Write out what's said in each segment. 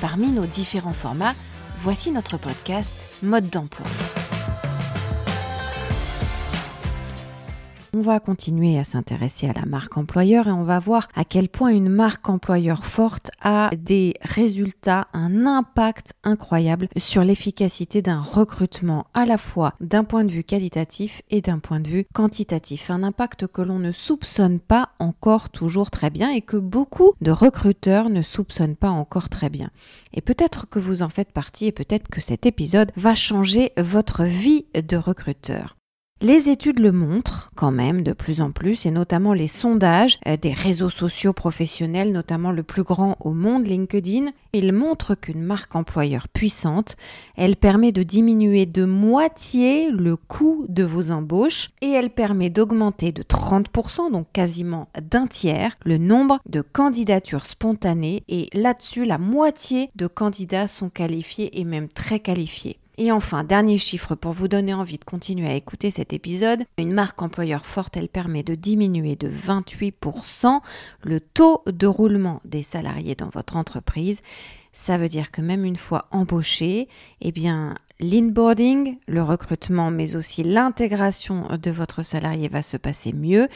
Parmi nos différents formats, voici notre podcast Mode d'emploi. On va continuer à s'intéresser à la marque employeur et on va voir à quel point une marque employeur forte a des résultats, un impact incroyable sur l'efficacité d'un recrutement à la fois d'un point de vue qualitatif et d'un point de vue quantitatif. Un impact que l'on ne soupçonne pas encore toujours très bien et que beaucoup de recruteurs ne soupçonnent pas encore très bien. Et peut-être que vous en faites partie et peut-être que cet épisode va changer votre vie de recruteur. Les études le montrent quand même de plus en plus, et notamment les sondages euh, des réseaux sociaux professionnels, notamment le plus grand au monde, LinkedIn, ils montrent qu'une marque employeur puissante, elle permet de diminuer de moitié le coût de vos embauches et elle permet d'augmenter de 30%, donc quasiment d'un tiers, le nombre de candidatures spontanées et là-dessus, la moitié de candidats sont qualifiés et même très qualifiés. Et enfin, dernier chiffre pour vous donner envie de continuer à écouter cet épisode, une marque employeur forte, elle permet de diminuer de 28% le taux de roulement des salariés dans votre entreprise. Ça veut dire que même une fois embauché, eh bien, l'inboarding, le recrutement, mais aussi l'intégration de votre salarié va se passer mieux.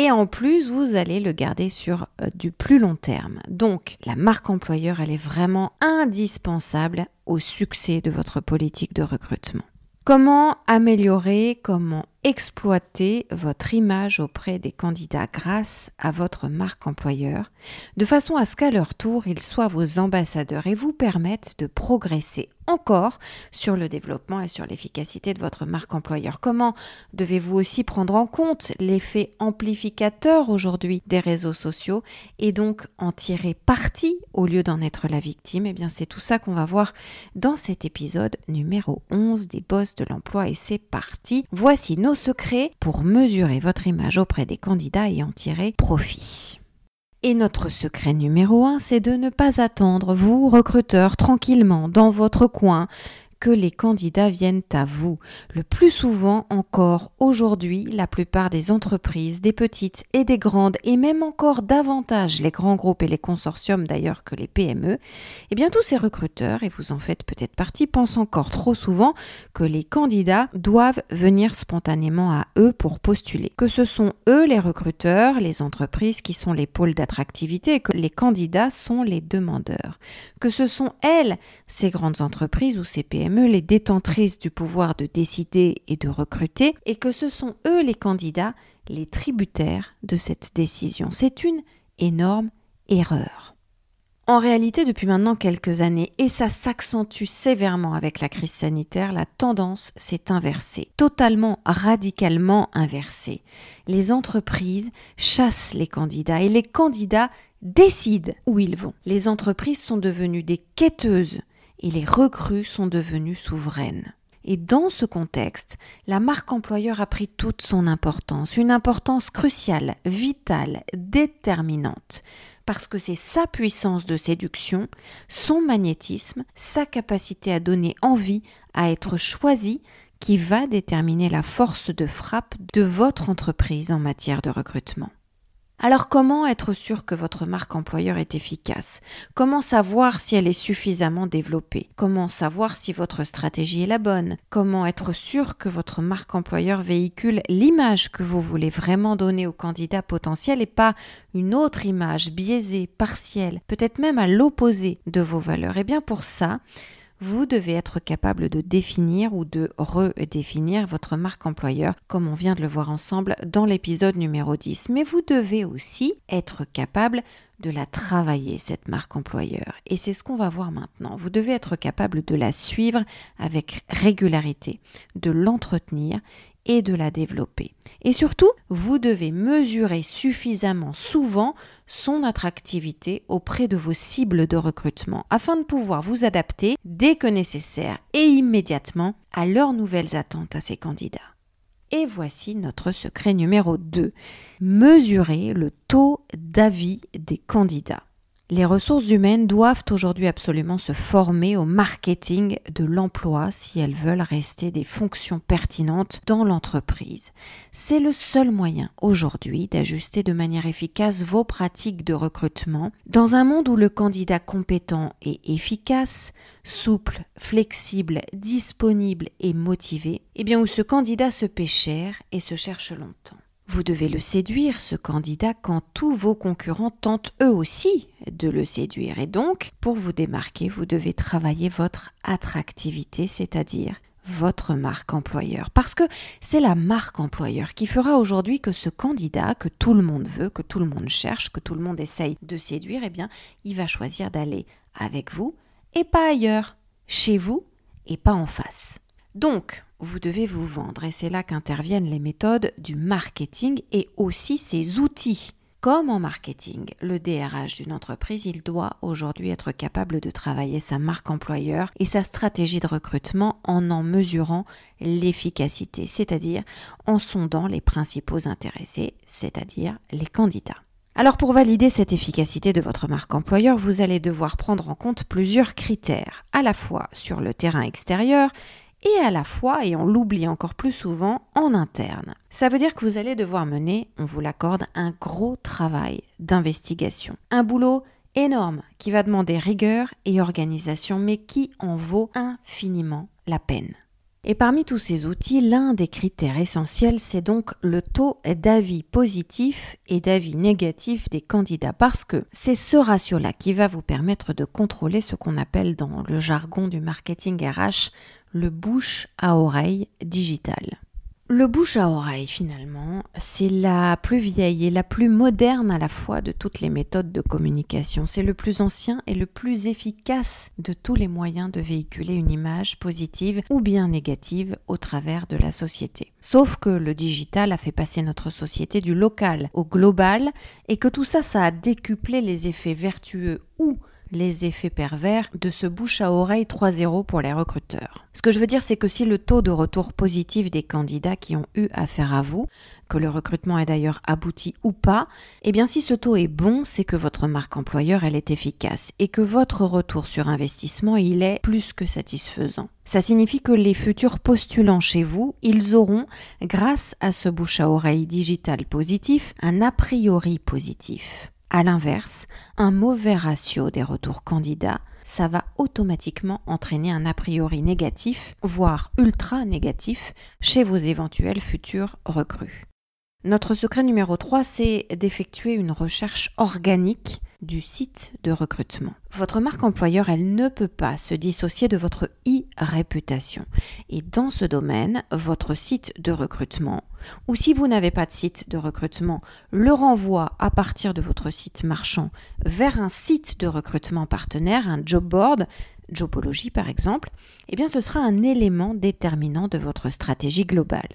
Et en plus, vous allez le garder sur euh, du plus long terme. Donc, la marque employeur, elle est vraiment indispensable au succès de votre politique de recrutement. Comment améliorer, comment exploiter votre image auprès des candidats grâce à votre marque employeur, de façon à ce qu'à leur tour, ils soient vos ambassadeurs et vous permettent de progresser encore sur le développement et sur l'efficacité de votre marque employeur. Comment devez-vous aussi prendre en compte l'effet amplificateur aujourd'hui des réseaux sociaux et donc en tirer parti au lieu d'en être la victime? Eh bien, c'est tout ça qu'on va voir dans cet épisode numéro 11 des boss de l'emploi et c'est parti. Voici nos secrets pour mesurer votre image auprès des candidats et en tirer profit. Et notre secret numéro un, c'est de ne pas attendre, vous, recruteurs, tranquillement, dans votre coin, que les candidats viennent à vous. Le plus souvent encore aujourd'hui, la plupart des entreprises, des petites et des grandes, et même encore davantage les grands groupes et les consortiums d'ailleurs que les PME, eh bien tous ces recruteurs, et vous en faites peut-être partie, pensent encore trop souvent que les candidats doivent venir spontanément à eux pour postuler. Que ce sont eux les recruteurs, les entreprises qui sont les pôles d'attractivité et que les candidats sont les demandeurs. Que ce sont elles, ces grandes entreprises ou ces PME, les détentrices du pouvoir de décider et de recruter, et que ce sont eux les candidats, les tributaires de cette décision. C'est une énorme erreur. En réalité, depuis maintenant quelques années, et ça s'accentue sévèrement avec la crise sanitaire, la tendance s'est inversée, totalement, radicalement inversée. Les entreprises chassent les candidats et les candidats décident où ils vont. Les entreprises sont devenues des quêteuses et les recrues sont devenues souveraines. Et dans ce contexte, la marque employeur a pris toute son importance, une importance cruciale, vitale, déterminante, parce que c'est sa puissance de séduction, son magnétisme, sa capacité à donner envie, à être choisi, qui va déterminer la force de frappe de votre entreprise en matière de recrutement. Alors comment être sûr que votre marque employeur est efficace? Comment savoir si elle est suffisamment développée? Comment savoir si votre stratégie est la bonne? Comment être sûr que votre marque employeur véhicule l'image que vous voulez vraiment donner aux candidats potentiels et pas une autre image biaisée, partielle, peut-être même à l'opposé de vos valeurs? Eh bien pour ça, vous devez être capable de définir ou de redéfinir votre marque employeur, comme on vient de le voir ensemble dans l'épisode numéro 10. Mais vous devez aussi être capable de la travailler, cette marque employeur. Et c'est ce qu'on va voir maintenant. Vous devez être capable de la suivre avec régularité, de l'entretenir et de la développer. Et surtout, vous devez mesurer suffisamment souvent son attractivité auprès de vos cibles de recrutement afin de pouvoir vous adapter dès que nécessaire et immédiatement à leurs nouvelles attentes à ces candidats. Et voici notre secret numéro 2. Mesurer le taux d'avis des candidats. Les ressources humaines doivent aujourd'hui absolument se former au marketing de l'emploi si elles veulent rester des fonctions pertinentes dans l'entreprise. C'est le seul moyen aujourd'hui d'ajuster de manière efficace vos pratiques de recrutement dans un monde où le candidat compétent et efficace, souple, flexible, disponible et motivé, et eh bien où ce candidat se paie cher et se cherche longtemps. Vous devez le séduire, ce candidat, quand tous vos concurrents tentent eux aussi de le séduire. Et donc, pour vous démarquer, vous devez travailler votre attractivité, c'est-à-dire votre marque employeur. Parce que c'est la marque employeur qui fera aujourd'hui que ce candidat que tout le monde veut, que tout le monde cherche, que tout le monde essaye de séduire, eh bien, il va choisir d'aller avec vous et pas ailleurs, chez vous et pas en face. Donc, vous devez vous vendre et c'est là qu'interviennent les méthodes du marketing et aussi ses outils. Comme en marketing, le DRH d'une entreprise, il doit aujourd'hui être capable de travailler sa marque employeur et sa stratégie de recrutement en en mesurant l'efficacité, c'est-à-dire en sondant les principaux intéressés, c'est-à-dire les candidats. Alors pour valider cette efficacité de votre marque employeur, vous allez devoir prendre en compte plusieurs critères, à la fois sur le terrain extérieur et à la fois, et on l'oublie encore plus souvent, en interne. Ça veut dire que vous allez devoir mener, on vous l'accorde, un gros travail d'investigation. Un boulot énorme qui va demander rigueur et organisation, mais qui en vaut infiniment la peine. Et parmi tous ces outils, l'un des critères essentiels, c'est donc le taux d'avis positif et d'avis négatif des candidats, parce que c'est ce ratio-là qui va vous permettre de contrôler ce qu'on appelle dans le jargon du marketing RH le bouche à oreille digital. Le bouche à oreille, finalement, c'est la plus vieille et la plus moderne à la fois de toutes les méthodes de communication. C'est le plus ancien et le plus efficace de tous les moyens de véhiculer une image positive ou bien négative au travers de la société. Sauf que le digital a fait passer notre société du local au global et que tout ça, ça a décuplé les effets vertueux ou les effets pervers de ce bouche à oreille 3-0 pour les recruteurs. Ce que je veux dire, c'est que si le taux de retour positif des candidats qui ont eu affaire à vous, que le recrutement est d'ailleurs abouti ou pas, eh bien si ce taux est bon, c'est que votre marque employeur, elle est efficace et que votre retour sur investissement, il est plus que satisfaisant. Ça signifie que les futurs postulants chez vous, ils auront, grâce à ce bouche à oreille digital positif, un a priori positif. À l'inverse, un mauvais ratio des retours candidats, ça va automatiquement entraîner un a priori négatif, voire ultra négatif, chez vos éventuels futurs recrues. Notre secret numéro 3, c'est d'effectuer une recherche organique du site de recrutement. Votre marque employeur, elle ne peut pas se dissocier de votre e-réputation. Et dans ce domaine, votre site de recrutement, ou si vous n'avez pas de site de recrutement, le renvoie à partir de votre site marchand vers un site de recrutement partenaire, un job board, Jobology par exemple, eh bien ce sera un élément déterminant de votre stratégie globale.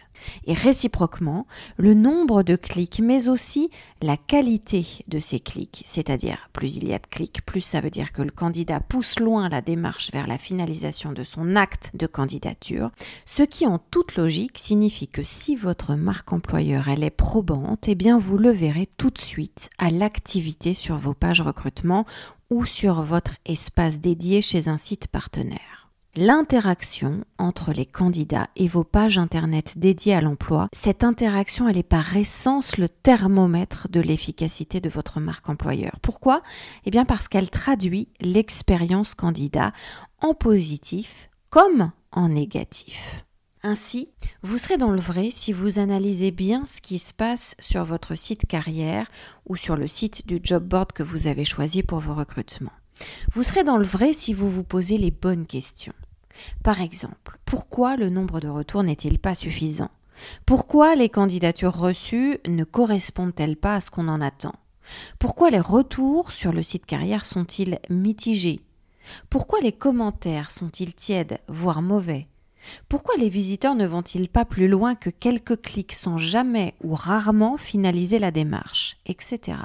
Et réciproquement, le nombre de clics, mais aussi la qualité de ces clics, c'est-à-dire plus il y a de clics, plus ça veut dire que le candidat pousse loin la démarche vers la finalisation de son acte de candidature, ce qui en toute logique signifie que si votre marque employeur elle est probante, eh bien vous le verrez tout de suite à l'activité sur vos pages recrutement ou sur votre espace dédié chez un site partenaire. L'interaction entre les candidats et vos pages internet dédiées à l'emploi, cette interaction, elle est par essence le thermomètre de l'efficacité de votre marque employeur. Pourquoi? Eh bien parce qu'elle traduit l'expérience candidat en positif comme en négatif. Ainsi, vous serez dans le vrai si vous analysez bien ce qui se passe sur votre site carrière ou sur le site du job board que vous avez choisi pour vos recrutements. Vous serez dans le vrai si vous vous posez les bonnes questions. Par exemple, pourquoi le nombre de retours n'est-il pas suffisant? Pourquoi les candidatures reçues ne correspondent-elles pas à ce qu'on en attend? Pourquoi les retours sur le site carrière sont-ils mitigés? Pourquoi les commentaires sont-ils tièdes, voire mauvais? Pourquoi les visiteurs ne vont-ils pas plus loin que quelques clics sans jamais ou rarement finaliser la démarche, etc.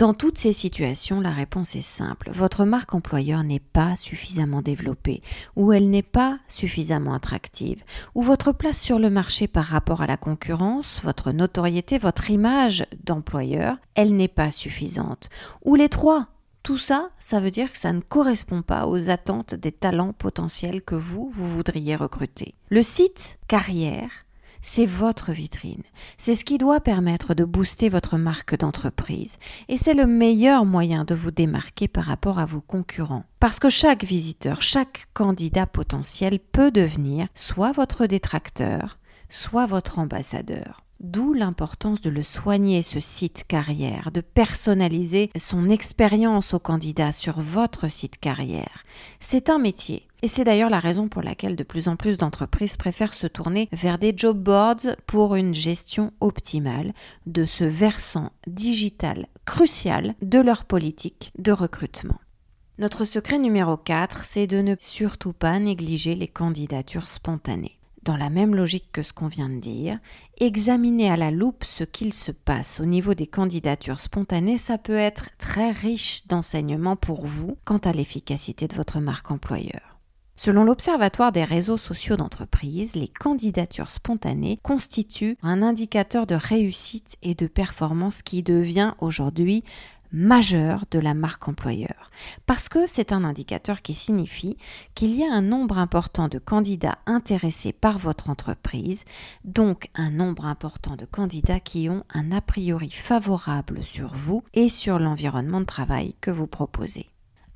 Dans toutes ces situations, la réponse est simple. Votre marque employeur n'est pas suffisamment développée, ou elle n'est pas suffisamment attractive, ou votre place sur le marché par rapport à la concurrence, votre notoriété, votre image d'employeur, elle n'est pas suffisante, ou les trois. Tout ça, ça veut dire que ça ne correspond pas aux attentes des talents potentiels que vous, vous voudriez recruter. Le site carrière c'est votre vitrine. C'est ce qui doit permettre de booster votre marque d'entreprise. Et c'est le meilleur moyen de vous démarquer par rapport à vos concurrents. Parce que chaque visiteur, chaque candidat potentiel peut devenir soit votre détracteur, soit votre ambassadeur. D'où l'importance de le soigner, ce site carrière, de personnaliser son expérience au candidat sur votre site carrière. C'est un métier. Et c'est d'ailleurs la raison pour laquelle de plus en plus d'entreprises préfèrent se tourner vers des job boards pour une gestion optimale de ce versant digital crucial de leur politique de recrutement. Notre secret numéro 4, c'est de ne surtout pas négliger les candidatures spontanées dans la même logique que ce qu'on vient de dire, examiner à la loupe ce qu'il se passe au niveau des candidatures spontanées, ça peut être très riche d'enseignements pour vous quant à l'efficacité de votre marque employeur. Selon l'Observatoire des réseaux sociaux d'entreprise, les candidatures spontanées constituent un indicateur de réussite et de performance qui devient aujourd'hui majeur de la marque employeur, parce que c'est un indicateur qui signifie qu'il y a un nombre important de candidats intéressés par votre entreprise, donc un nombre important de candidats qui ont un a priori favorable sur vous et sur l'environnement de travail que vous proposez.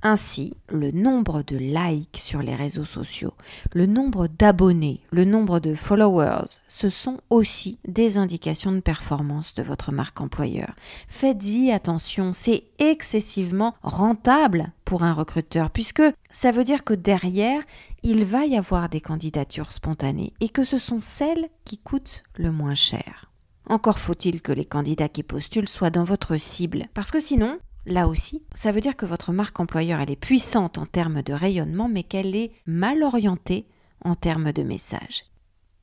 Ainsi, le nombre de likes sur les réseaux sociaux, le nombre d'abonnés, le nombre de followers, ce sont aussi des indications de performance de votre marque employeur. Faites-y attention, c'est excessivement rentable pour un recruteur puisque ça veut dire que derrière, il va y avoir des candidatures spontanées et que ce sont celles qui coûtent le moins cher. Encore faut-il que les candidats qui postulent soient dans votre cible, parce que sinon, Là aussi, ça veut dire que votre marque employeur, elle est puissante en termes de rayonnement, mais qu'elle est mal orientée en termes de message.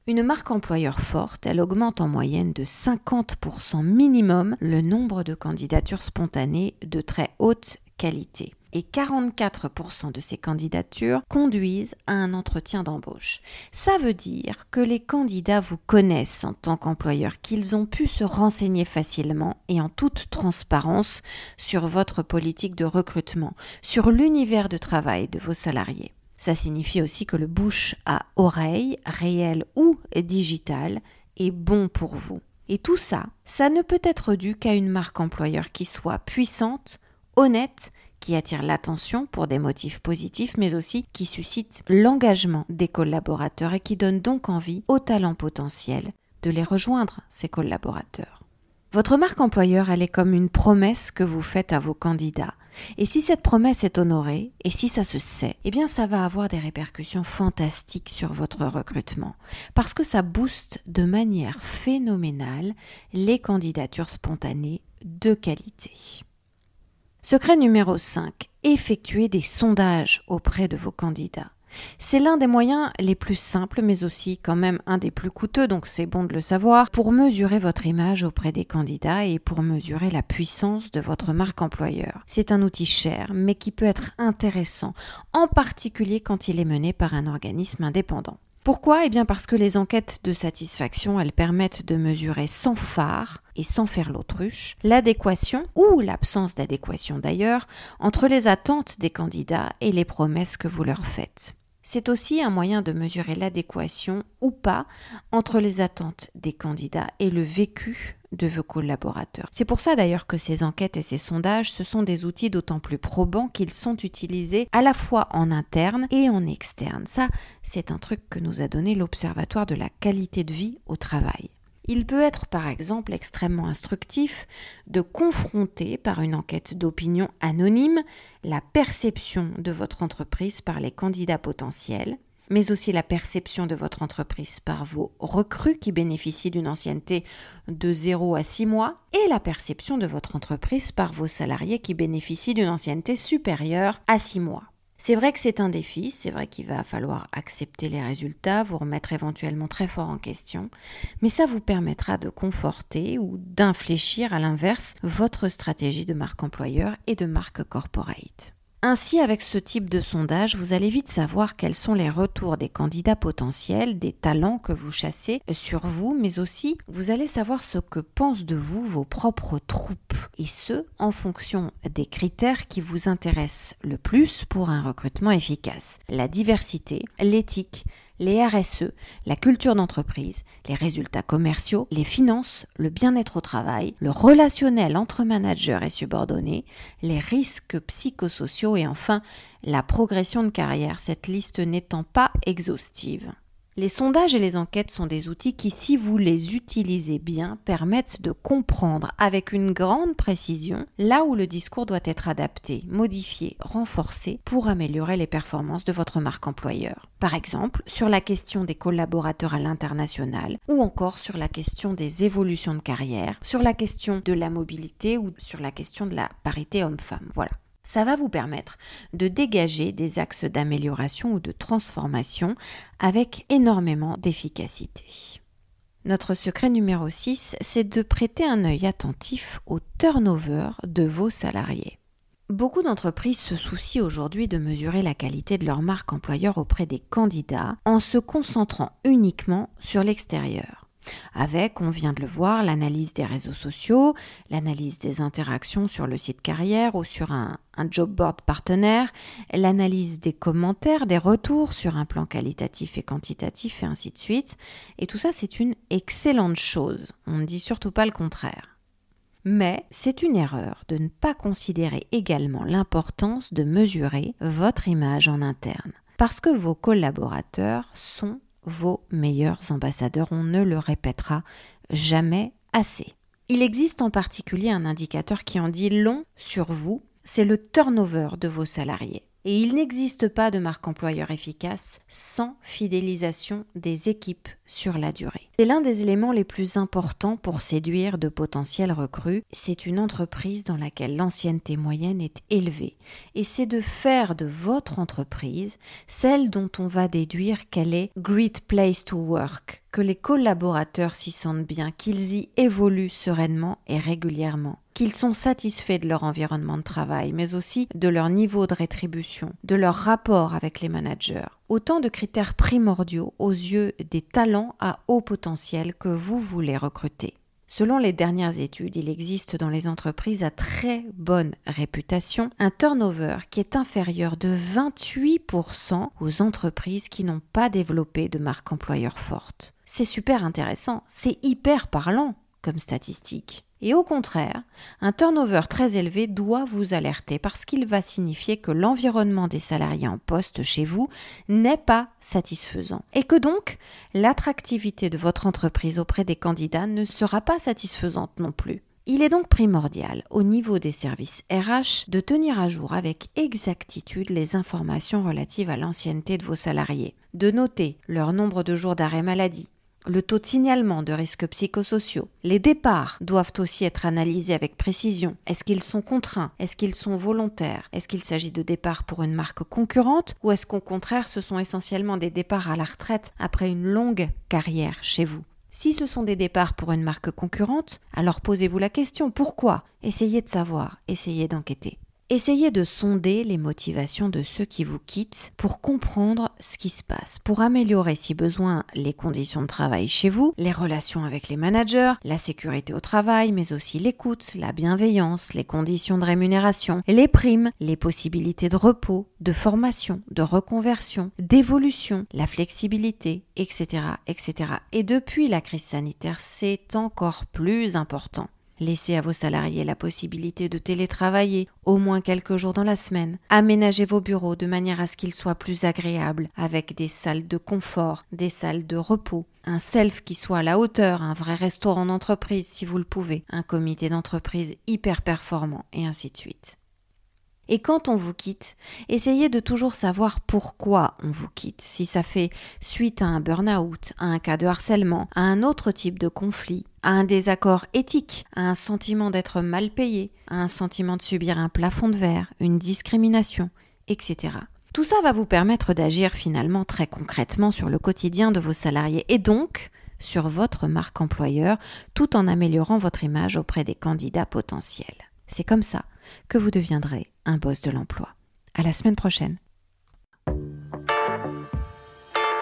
Une marque employeur forte, elle augmente en moyenne de 50% minimum le nombre de candidatures spontanées de très haute qualité et 44% de ces candidatures conduisent à un entretien d'embauche. Ça veut dire que les candidats vous connaissent en tant qu'employeur, qu'ils ont pu se renseigner facilement et en toute transparence sur votre politique de recrutement, sur l'univers de travail de vos salariés. Ça signifie aussi que le bouche à oreille, réel ou digital, est bon pour vous. Et tout ça, ça ne peut être dû qu'à une marque employeur qui soit puissante, honnête qui attire l'attention pour des motifs positifs, mais aussi qui suscite l'engagement des collaborateurs et qui donne donc envie aux talents potentiels de les rejoindre, ces collaborateurs. Votre marque employeur, elle est comme une promesse que vous faites à vos candidats. Et si cette promesse est honorée, et si ça se sait, eh bien ça va avoir des répercussions fantastiques sur votre recrutement, parce que ça booste de manière phénoménale les candidatures spontanées de qualité. Secret numéro 5. Effectuer des sondages auprès de vos candidats. C'est l'un des moyens les plus simples, mais aussi quand même un des plus coûteux, donc c'est bon de le savoir, pour mesurer votre image auprès des candidats et pour mesurer la puissance de votre marque employeur. C'est un outil cher, mais qui peut être intéressant, en particulier quand il est mené par un organisme indépendant. Pourquoi? Eh bien parce que les enquêtes de satisfaction, elles permettent de mesurer sans phare et sans faire l'autruche l'adéquation ou l'absence d'adéquation d'ailleurs entre les attentes des candidats et les promesses que vous leur faites. C'est aussi un moyen de mesurer l'adéquation ou pas entre les attentes des candidats et le vécu de vos collaborateurs. C'est pour ça d'ailleurs que ces enquêtes et ces sondages, ce sont des outils d'autant plus probants qu'ils sont utilisés à la fois en interne et en externe. Ça, c'est un truc que nous a donné l'Observatoire de la qualité de vie au travail. Il peut être par exemple extrêmement instructif de confronter par une enquête d'opinion anonyme la perception de votre entreprise par les candidats potentiels mais aussi la perception de votre entreprise par vos recrues qui bénéficient d'une ancienneté de 0 à 6 mois et la perception de votre entreprise par vos salariés qui bénéficient d'une ancienneté supérieure à 6 mois. C'est vrai que c'est un défi, c'est vrai qu'il va falloir accepter les résultats, vous remettre éventuellement très fort en question, mais ça vous permettra de conforter ou d'infléchir à l'inverse votre stratégie de marque employeur et de marque corporate. Ainsi, avec ce type de sondage, vous allez vite savoir quels sont les retours des candidats potentiels, des talents que vous chassez sur vous, mais aussi vous allez savoir ce que pensent de vous vos propres troupes, et ce, en fonction des critères qui vous intéressent le plus pour un recrutement efficace. La diversité, l'éthique, les RSE, la culture d'entreprise, les résultats commerciaux, les finances, le bien-être au travail, le relationnel entre managers et subordonnés, les risques psychosociaux et enfin la progression de carrière, cette liste n'étant pas exhaustive. Les sondages et les enquêtes sont des outils qui, si vous les utilisez bien, permettent de comprendre avec une grande précision là où le discours doit être adapté, modifié, renforcé pour améliorer les performances de votre marque employeur. Par exemple, sur la question des collaborateurs à l'international ou encore sur la question des évolutions de carrière, sur la question de la mobilité ou sur la question de la parité homme-femme. Voilà. Ça va vous permettre de dégager des axes d'amélioration ou de transformation avec énormément d'efficacité. Notre secret numéro 6, c'est de prêter un œil attentif au turnover de vos salariés. Beaucoup d'entreprises se soucient aujourd'hui de mesurer la qualité de leur marque employeur auprès des candidats en se concentrant uniquement sur l'extérieur avec, on vient de le voir, l'analyse des réseaux sociaux, l'analyse des interactions sur le site carrière ou sur un, job board partenaire, l'analyse des commentaires, des retours sur un plan qualitatif et quantitatif et ainsi de suite. Et tout ça, c'est une excellente chose. On ne dit surtout pas le contraire. Mais c'est une erreur de ne pas considérer également l'importance de mesurer votre image en interne. Parce que vos collaborateurs sont vos meilleurs ambassadeurs. On ne le répétera jamais assez. Il existe en particulier un indicateur qui en dit long sur vous, c'est le turnover de vos salariés. Et il n'existe pas de marque employeur efficace sans fidélisation des équipes sur la durée. C'est l'un des éléments les plus importants pour séduire de potentiels recrues. C'est une entreprise dans laquelle l'ancienneté moyenne est élevée. Et c'est de faire de votre entreprise celle dont on va déduire qu'elle est Great Place to Work, que les collaborateurs s'y sentent bien, qu'ils y évoluent sereinement et régulièrement qu'ils sont satisfaits de leur environnement de travail, mais aussi de leur niveau de rétribution, de leur rapport avec les managers. Autant de critères primordiaux aux yeux des talents à haut potentiel que vous voulez recruter. Selon les dernières études, il existe dans les entreprises à très bonne réputation un turnover qui est inférieur de 28% aux entreprises qui n'ont pas développé de marque employeur forte. C'est super intéressant, c'est hyper parlant comme statistique. Et au contraire, un turnover très élevé doit vous alerter parce qu'il va signifier que l'environnement des salariés en poste chez vous n'est pas satisfaisant et que donc l'attractivité de votre entreprise auprès des candidats ne sera pas satisfaisante non plus. Il est donc primordial au niveau des services RH de tenir à jour avec exactitude les informations relatives à l'ancienneté de vos salariés, de noter leur nombre de jours d'arrêt maladie, le taux de signalement de risques psychosociaux. Les départs doivent aussi être analysés avec précision. Est-ce qu'ils sont contraints? Est-ce qu'ils sont volontaires? Est-ce qu'il s'agit de départs pour une marque concurrente? Ou est-ce qu'au contraire ce sont essentiellement des départs à la retraite après une longue carrière chez vous? Si ce sont des départs pour une marque concurrente, alors posez-vous la question pourquoi? Essayez de savoir, essayez d'enquêter. Essayez de sonder les motivations de ceux qui vous quittent pour comprendre ce qui se passe, pour améliorer si besoin les conditions de travail chez vous, les relations avec les managers, la sécurité au travail, mais aussi l'écoute, la bienveillance, les conditions de rémunération, les primes, les possibilités de repos, de formation, de reconversion, d'évolution, la flexibilité, etc., etc. Et depuis la crise sanitaire, c'est encore plus important. Laissez à vos salariés la possibilité de télétravailler au moins quelques jours dans la semaine. Aménagez vos bureaux de manière à ce qu'ils soient plus agréables, avec des salles de confort, des salles de repos, un self qui soit à la hauteur, un vrai restaurant d'entreprise si vous le pouvez, un comité d'entreprise hyper performant, et ainsi de suite. Et quand on vous quitte, essayez de toujours savoir pourquoi on vous quitte. Si ça fait suite à un burn-out, à un cas de harcèlement, à un autre type de conflit, à un désaccord éthique, à un sentiment d'être mal payé, à un sentiment de subir un plafond de verre, une discrimination, etc. Tout ça va vous permettre d'agir finalement très concrètement sur le quotidien de vos salariés et donc sur votre marque employeur tout en améliorant votre image auprès des candidats potentiels. C'est comme ça que vous deviendrez un boss de l'emploi. À la semaine prochaine.